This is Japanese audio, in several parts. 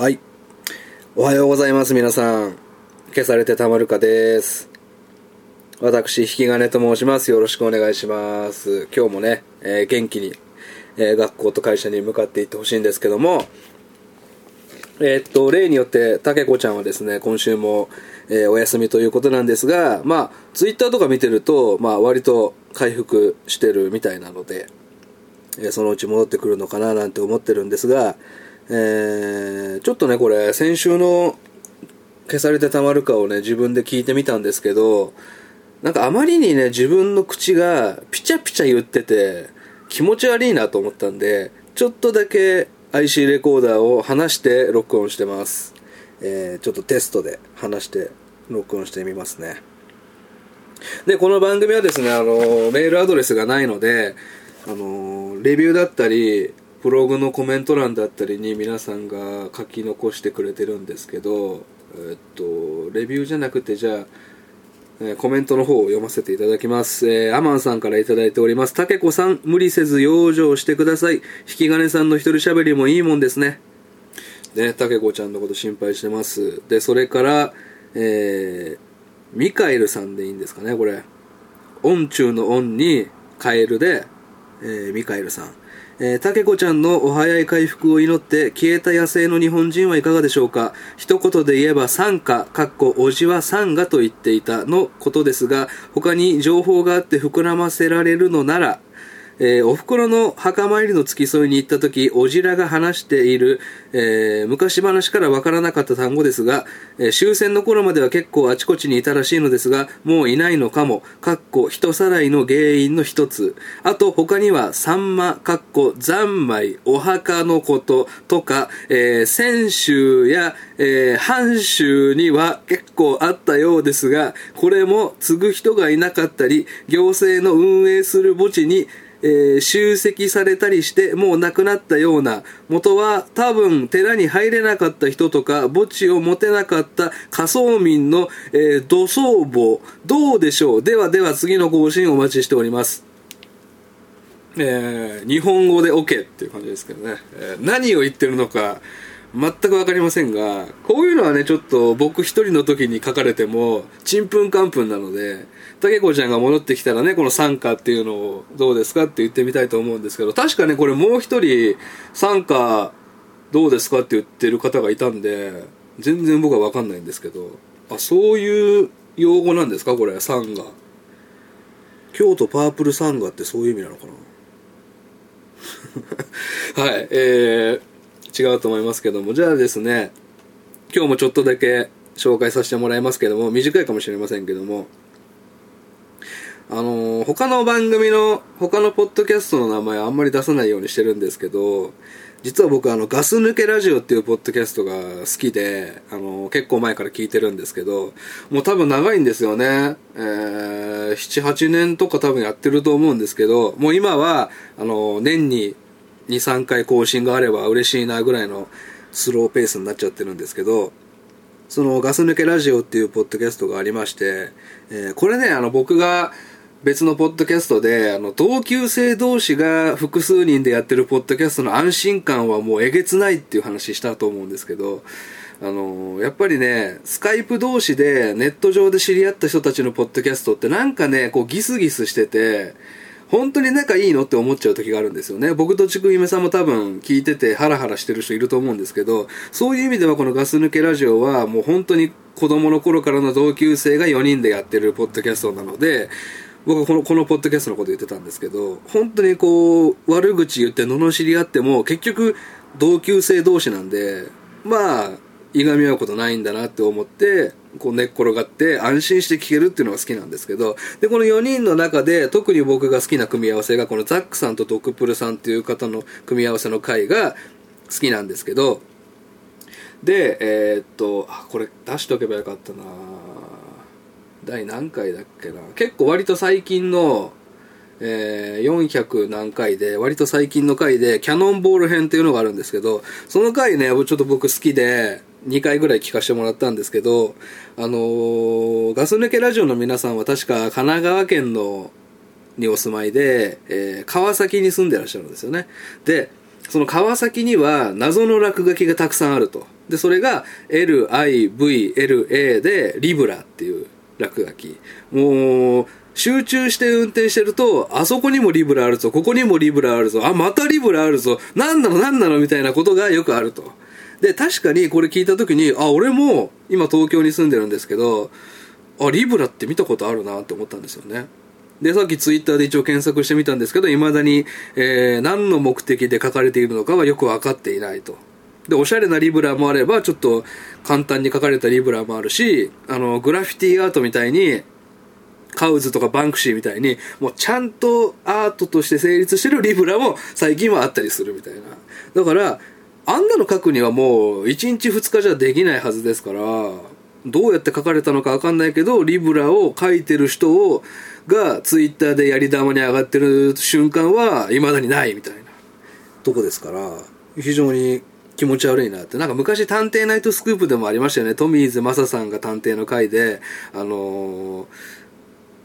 はい。おはようございます、皆さん。消されてたまるかです。私、引き金と申します。よろしくお願いします。今日もね、えー元気に、えー学校と会社に向かっていってほしいんですけども、えーっと、例によって、たけこちゃんはですね、今週も、えお休みということなんですが、まあ、ツイッターとか見てると、まあ、割と回復してるみたいなので、えそのうち戻ってくるのかななんて思ってるんですが、えーちょっとね、これ、先週の消されてたまるかをね、自分で聞いてみたんですけど、なんかあまりにね、自分の口がピチャピチャ言ってて、気持ち悪いなと思ったんで、ちょっとだけ IC レコーダーを離して録音してます。えーちょっとテストで話して録音してみますね。で、この番組はですね、あの、メールアドレスがないので、あの、レビューだったり、ブログのコメント欄だったりに皆さんが書き残してくれてるんですけど、えっと、レビューじゃなくて、じゃあ、えコメントの方を読ませていただきます。えーアマンさんからいただいております。たけこさん、無理せず養生してください。引き金さんの一人喋りもいいもんですね。ね、たけこちゃんのこと心配してます。で、それから、えー、ミカエルさんでいいんですかね、これ。音中の音に、カエルで、えーミカエルさん。えー、タケコちゃんのお早い回復を祈って消えた野生の日本人はいかがでしょうか？一言で言えば参加、かっこおじは参加と言っていたのことですが、他に情報があって膨らませられるのなら、えーお袋の墓参りの付き添いに行った時、おじらが話している、えー昔話からわからなかった単語ですが、えー終戦の頃までは結構あちこちにいたらしいのですが、もういないのかも、かっこ人さらいの原因の一つ。あと他には、サンマ、かっこ残米、お墓のこととか、えー、泉州や、えー、藩州には結構あったようですが、これも継ぐ人がいなかったり、行政の運営する墓地に、えー集積されたりしてもう亡くなったような元は多分寺に入れなかった人とか墓地を持てなかった仮想民の、えー土葬墓。どうでしょう？ではでは次の更新お待ちしております。えー日本語で OK っていう感じですけどね、えー何を言ってるのか全く分かりませんがこういうのはねちょっと僕一人の時に書かれてもちんぷんかんぷんなのでたけこちゃんが戻ってきたらねこの参加っていうのをどうですかって言ってみたいと思うんですけど確かねこれもう一人参加どうですかって言ってる方がいたんで全然僕は分かんないんですけどあそういう用語なんですか？これサンガ京都パープルサンガってそういう意味なのかな？はい、えー、違うと思いますけども、じゃあですね、今日もちょっとだけ紹介させてもらいますけども、短いかもしれませんけども、あのー他の番組の、他のポッドキャストの名前あんまり出さないようにしてるんですけど、実は僕あの、ガス抜けラジオっていうポッドキャストが好きで、あのー結構前から聞いてるんですけど、もう多分長いんですよね。えー、7、8年とか多分やってると思うんですけど、もう今は、あのー年に2、3回更新があれば嬉しいなぐらいのスローペースになっちゃってるんですけど、そのガス抜けラジオっていうポッドキャストがありまして、えーこれね、あの僕が別のポッドキャストで、あの同級生同士が複数人でやってるポッドキャストの安心感はもうえげつないっていう話したと思うんですけど、あのやっぱりね、スカイプ同士でネット上で知り合った人たちのポッドキャストってなんかね、こうギスギスしてて、本当に仲いいのって思っちゃう時があるんですよね。僕とちくゆめさんも多分聞いててハラハラしてる人いると思うんですけど、そういう意味ではこのガス抜けラジオはもう本当に子供の頃からの同級生が4人でやってるポッドキャストなので、僕はこのこのポッドキャストのこと言ってたんですけど、本当にこう、悪口言って罵り合っても結局同級生同士なんで、まあ、いがみ合うことないんだなって思って、こう寝っ転がって安心して聞けるっていうのが好きなんですけど、で、この4人の中で特に僕が好きな組み合わせが、このザックさんとドクプルさんっていう方の組み合わせの回が好きなんですけど、で、えーっと、あ、これ出しとけばよかったな第何回だっけな結構割と最近の、えー400何回で、割と最近の回で、キャノンボール編っていうのがあるんですけど、その回ね、ちょっと僕好きで、2回ぐらい聞かせてもらったんですけど、あのーガス抜けラジオの皆さんは確か神奈川県のにお住まいで、えー川崎に住んでらっしゃるんですよね。で、その川崎には謎の落書きがたくさんあると。で、それが LIVLA でリブラっていう落書き。もう、集中して運転してると、あそこにもリブラあるぞ、ここにもリブラあるぞ、あ、またリブラあるぞ、なんなのなんなのみたいなことがよくあると。で、確かにこれ聞いた時に、あ、俺も今東京に住んでるんですけど、あ、リブラって見たことあるなって思ったんですよね。で、さっきツイッターで一応検索してみたんですけど、未だに、えー、何の目的で書かれているのかはよくわかっていないと。で、おしゃれなリブラもあれば、ちょっと簡単に書かれたリブラもあるし、あの、グラフィティアートみたいに、カウズとかバンクシーみたいに、もうちゃんとアートとして成立してるリブラも最近はあったりするみたいな。だから、あんなの書くにはもう1日2日じゃできないはずですから、どうやって書かれたのかわかんないけど、リブラを書いてる人を、がツイッターでやり玉に上がってる瞬間は未だにないみたいなとこですから、非常に気持ち悪いなって。なんか昔探偵ナイトスクープでもありましたよね。トミーズ・マサさんが探偵の回で、あのー、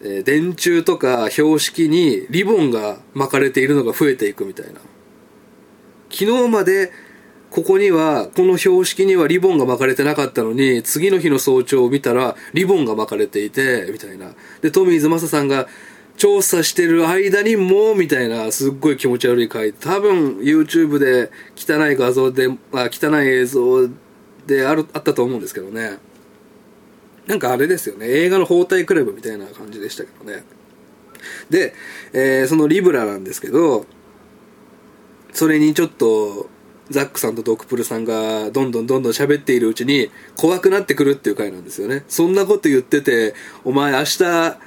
えー、電柱とか標識にリボンが巻かれているのが増えていくみたいな。昨日までここには、この標識にはリボンが巻かれてなかったのに、次の日の早朝を見たら、リボンが巻かれていて、みたいな。で、トミーズ・マサさんが、調査してる間にもう、みたいな、すっごい気持ち悪い回。多分、YouTube で汚い画像で、あ汚い映像である、あったと思うんですけどね。なんかあれですよね。映画の包帯クラブみたいな感じでしたけどね。で、えー、そのリブラなんですけど、それにちょっと、ザックさんとドクプルさんがどんどんどんどん喋っているうちに怖くなってくるっていう回なんですよね。そんなこと言ってて、お前明日、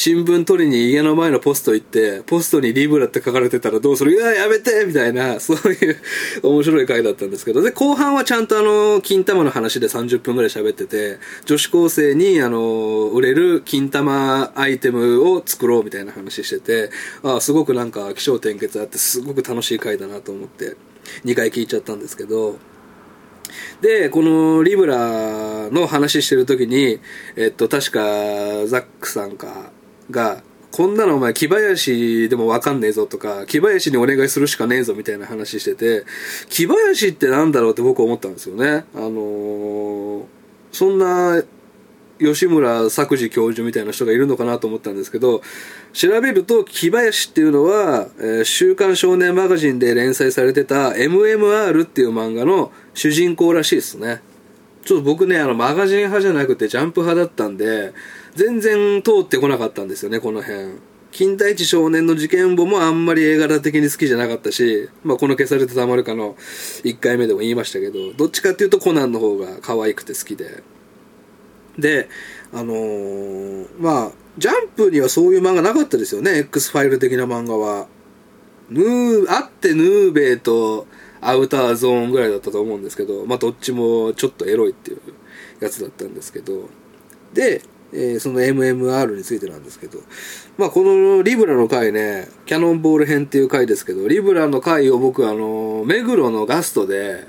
新聞取りに家の前のポスト行って、ポストにリブラって書かれてたらどうする？いや、やめて！みたいな、そういう面白い回だったんですけど、で、後半はちゃんとあの、金玉の話で30分くらい喋ってて、女子高生にあの、売れる金玉アイテムを作ろうみたいな話してて、ああ、すごくなんか気象転結あってすごく楽しい回だなと思って、2回聞いちゃったんですけど、で、このリブラの話してる時に、えっと、確か、ザックさんか、が、こんなのお前木林でもわかんねえぞとか、木林にお願いするしかねえぞみたいな話してて、木林ってなんだろうって僕思ったんですよね。あのー、そんな吉村作治教授みたいな人がいるのかなと思ったんですけど、調べると、木林っていうのは、えー、週刊少年マガジンで連載されてた MMR っていう漫画の主人公らしいですね。ちょっと僕ね、あの、マガジン派じゃなくてジャンプ派だったんで、全然通ってこなかったんですよね、この辺。金田一少年の事件簿もあんまり映画的に好きじゃなかったし、まあ、この消されてたまるかの1回目でも言いましたけど、どっちかっていうとコナンの方が可愛くて好きで。で、あのー、まあ、ジャンプにはそういう漫画なかったですよね、X ファイル的な漫画は。ヌー、あってヌーベイとアウターゾーンぐらいだったと思うんですけど、まあどっちもちょっとエロいっていうやつだったんですけど、で、えー、その MMR についてなんですけど、まあこのリブラの回ね、キャノンボール編っていう回ですけど、リブラの回を僕あの、目黒のガストで、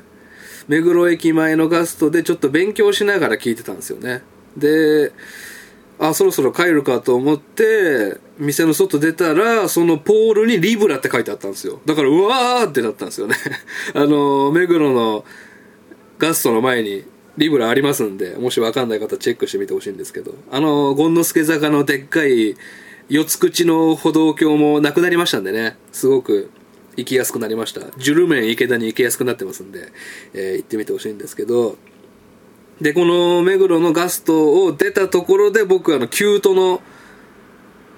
目黒駅前のガストでちょっと勉強しながら聞いてたんですよね。で、あ、そろそろ帰るかと思って、店の外出たら、そのポールにリブラって書いてあったんですよ。だから、うわーってなったんですよね。あの、目黒のガストの前にリブラありますんで、もしわかんない方チェックしてみてほしいんですけど、あの、権之助坂のでっかい四つ口の歩道橋もなくなりましたんでね、すごく行きやすくなりました。ジュルメン池田に行きやすくなってますんで、えー、行ってみてほしいんですけど、で、この目黒のガストを出たところで僕はあの、キュートの、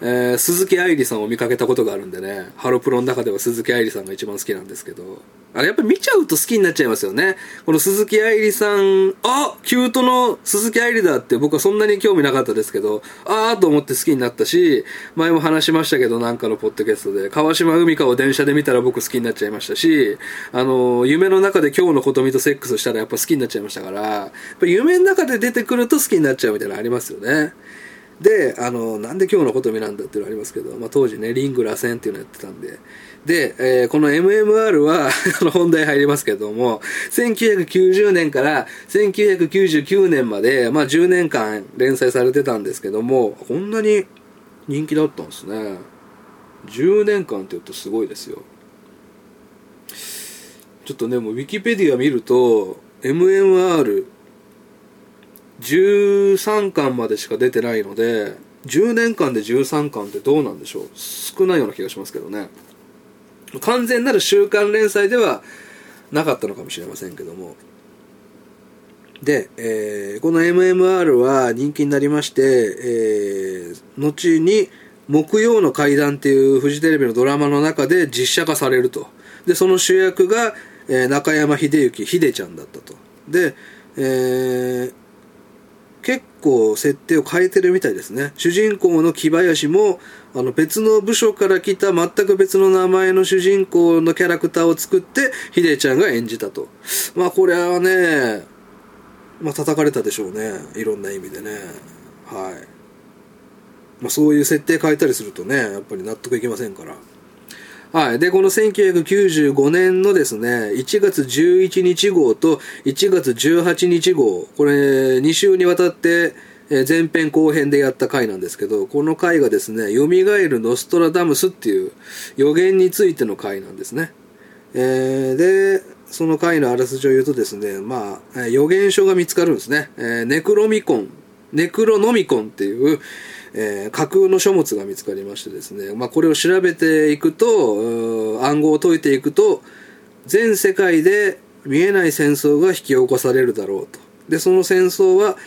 えー、鈴木愛理さんを見かけたことがあるんでね、ハロプロの中では鈴木愛理さんが一番好きなんですけど、あれやっぱり見ちゃうと好きになっちゃいますよね。この鈴木愛理さん、あキュートの鈴木愛理だって僕はそんなに興味なかったですけど、あーと思って好きになったし、前も話しましたけどなんかのポッドキャストで、川島海香を電車で見たら僕好きになっちゃいましたし、あの、夢の中で今日の琴美とセックスしたらやっぱ好きになっちゃいましたから、やっぱ夢の中で出てくると好きになっちゃうみたいなのありますよね。で、あの、なんで今日のこと見なんだっていうのありますけど、まあ当時ね、リング螺旋っていうのやってたんで、で、えー、この MMR は あの本題入りますけども、1990年から1999年まで、まあ10年間連載されてたんですけども、こんなに人気だったんですね。10年間って言うとすごいですよ。ちょっとね、もうウィキペディア見ると、MMR、13巻までしか出てないので、10年間で13巻ってどうなんでしょう？少ないような気がしますけどね。完全なる週刊連載ではなかったのかもしれませんけども。で、えー、この MMR は人気になりまして、えー、後に木曜の階段っていうフジテレビのドラマの中で実写化されると。で、その主役が、えー、中山秀幸、秀ちゃんだったと。で、えー、構設定を変えてるみたいですね。主人公の木林も、あの別の部署から来た全く別の名前の主人公のキャラクターを作って、秀ちゃんが演じたと。まあこれはね、まあ叩かれたでしょうね。いろんな意味でね。はい。まあそういう設定変えたりするとね、やっぱり納得いきませんから。はい。で、この1995年のですね、1月11日号と1月18日号、これ2週にわたって、前編後編でやった回なんですけど、この回がですね、蘇るノストラダムスっていう予言についての回なんですね。えー、で、その回のあらすじを言うとですね、まあ、予言書が見つかるんですね。えー、ネクロミコン、ネクロノミコンっていう、えー、架空の書物が見つかりましてですね、まあ、これを調べていくと、暗号を解いていくと、全世界で見えない戦争が引き起こされるだろうと。で、その戦争は、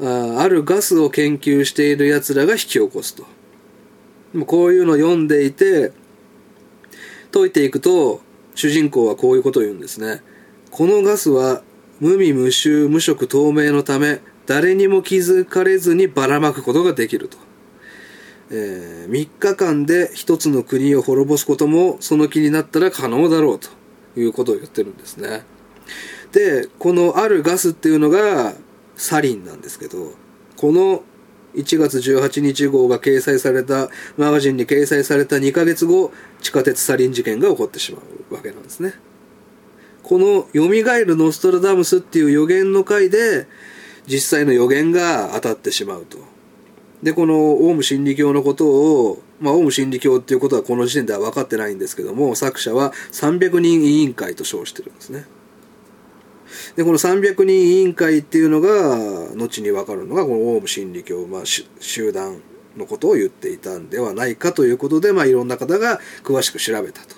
ああるガスを研究している奴らが引き起こすと。でもこういうのを読んでいて、解いていくと、主人公はこういうことを言うんですね。このガスは無味無臭無色透明のため誰にも気づかれずにばらまくことができると。えー、3日間で一つの国を滅ぼすこともその気になったら可能だろうということを言ってるんですね。で、このあるガスっていうのがサリンなんですけど、この1月18日号が掲載された、マガジンに掲載された2ヶ月後、地下鉄サリン事件が起こってしまうわけなんですね。この蘇るノストラダムスっていう予言の回で、実際の予言が当たってしまうと。で、このオウム真理教のことを、まあ、オウム真理教っていうことはこの時点では分かってないんですけども、作者は300人委員会と称してるんですね。で、この300人委員会っていうのが、後に分かるのが、このオウム真理教、まあ、集団のことを言っていたんではないかということで、まあ、いろんな方が詳しく調べたと。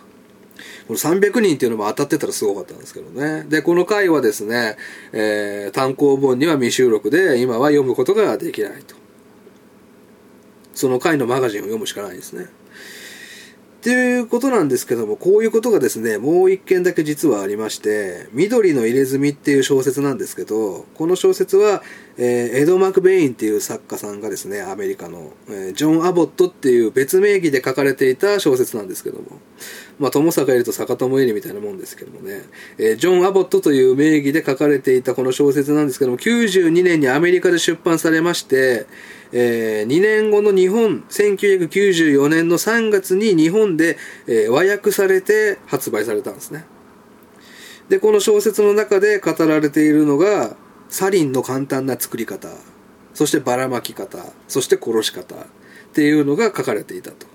この300人っていうのも当たってたらすごかったんですけどね。で、この回はですね、えー、単行本には未収録で、今は読むことができないと。その回のマガジンを読むしかないですね。っていうことなんですけども、こういうことがですね、もう一件だけ実はありまして、緑の入れ墨っていう小説なんですけど、この小説は、えー、エド・マクベインっていう作家さんがですね、アメリカの、えー、ジョン・アボットっていう別名義で書かれていた小説なんですけども、まあ、友坂いると坂友いるみたいなもんですけどもね、えー、ジョン・アボットという名義で書かれていたこの小説なんですけども、92年にアメリカで出版されまして、えー、2年後の日本、1994年の3月に日本で、えー、和訳されて発売されたんですね。で、この小説の中で語られているのが、サリンの簡単な作り方、そしてばらまき方、そして殺し方っていうのが書かれていたと。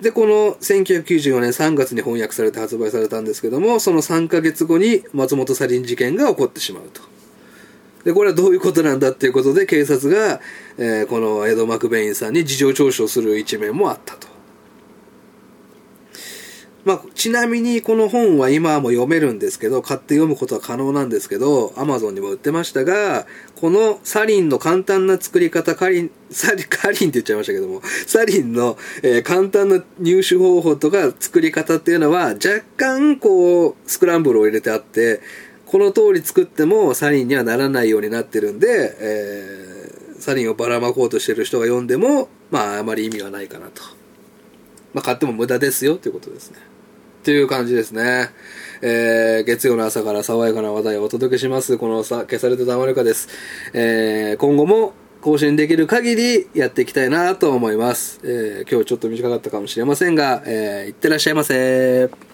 で、この1994年3月に翻訳されて発売されたんですけども、その3ヶ月後に松本サリン事件が起こってしまうと。で、これはどういうことなんだっていうことで警察が、えー、このエド・マクベインさんに事情聴取をする一面もあったと。まあ、ちなみにこの本は今も読めるんですけど、買って読むことは可能なんですけど、アマゾンにも売ってましたが、このサリンの簡単な作り方、カリン、サリ、カリンって言っちゃいましたけども、サリンの、えー、簡単な入手方法とか作り方っていうのは、若干こう、スクランブルを入れてあって、この通り作ってもサリンにはならないようになってるんで、えー、サリンをばらまこうとしてる人が読んでも、まあ、あまり意味はないかなと。まあ、買っても無駄ですよということですね。という感じですね。えー、月曜の朝から爽やかな話題をお届けします。このさ、消されてたまるかです。えー、今後も更新できる限りやっていきたいなと思います。えー、今日ちょっと短かったかもしれませんが、えー、いってらっしゃいませ